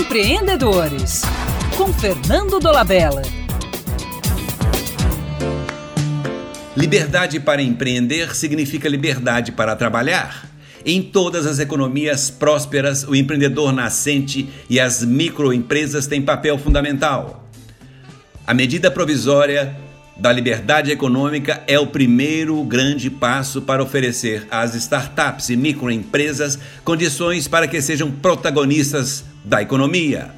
Empreendedores, com Fernando Dolabella. Liberdade para empreender significa liberdade para trabalhar. Em todas as economias prósperas, o empreendedor nascente e as microempresas têm papel fundamental. A medida provisória da liberdade econômica é o primeiro grande passo para oferecer às startups e microempresas condições para que sejam protagonistas da economia.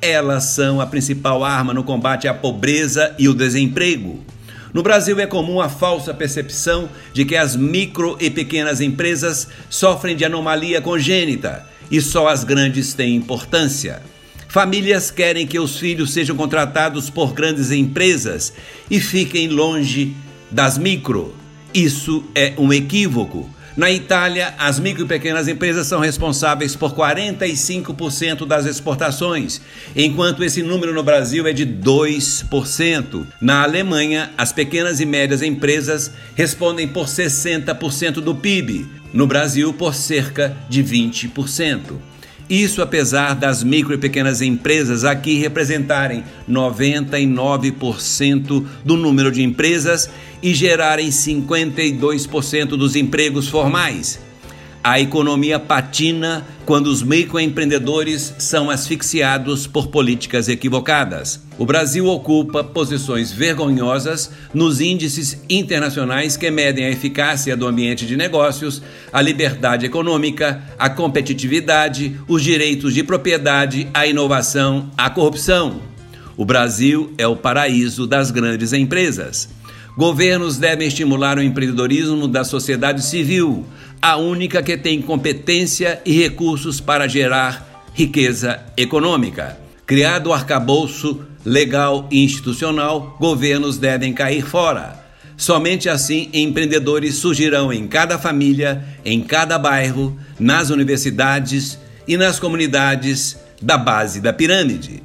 Elas são a principal arma no combate à pobreza e o desemprego. No Brasil é comum a falsa percepção de que as micro e pequenas empresas sofrem de anomalia congênita e só as grandes têm importância. Famílias querem que os filhos sejam contratados por grandes empresas e fiquem longe das micro. Isso é um equívoco. Na Itália, as micro e pequenas empresas são responsáveis por 45% das exportações, enquanto esse número no Brasil é de 2%. Na Alemanha, as pequenas e médias empresas respondem por 60% do PIB, no Brasil, por cerca de 20%. Isso apesar das micro e pequenas empresas aqui representarem 99% do número de empresas e gerarem 52% dos empregos formais. A economia patina quando os microempreendedores são asfixiados por políticas equivocadas. O Brasil ocupa posições vergonhosas nos índices internacionais que medem a eficácia do ambiente de negócios, a liberdade econômica, a competitividade, os direitos de propriedade, a inovação, a corrupção. O Brasil é o paraíso das grandes empresas. Governos devem estimular o empreendedorismo da sociedade civil, a única que tem competência e recursos para gerar riqueza econômica. Criado o arcabouço legal e institucional, governos devem cair fora. Somente assim empreendedores surgirão em cada família, em cada bairro, nas universidades e nas comunidades da base da pirâmide.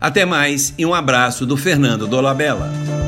Até mais e um abraço do Fernando Dolabella.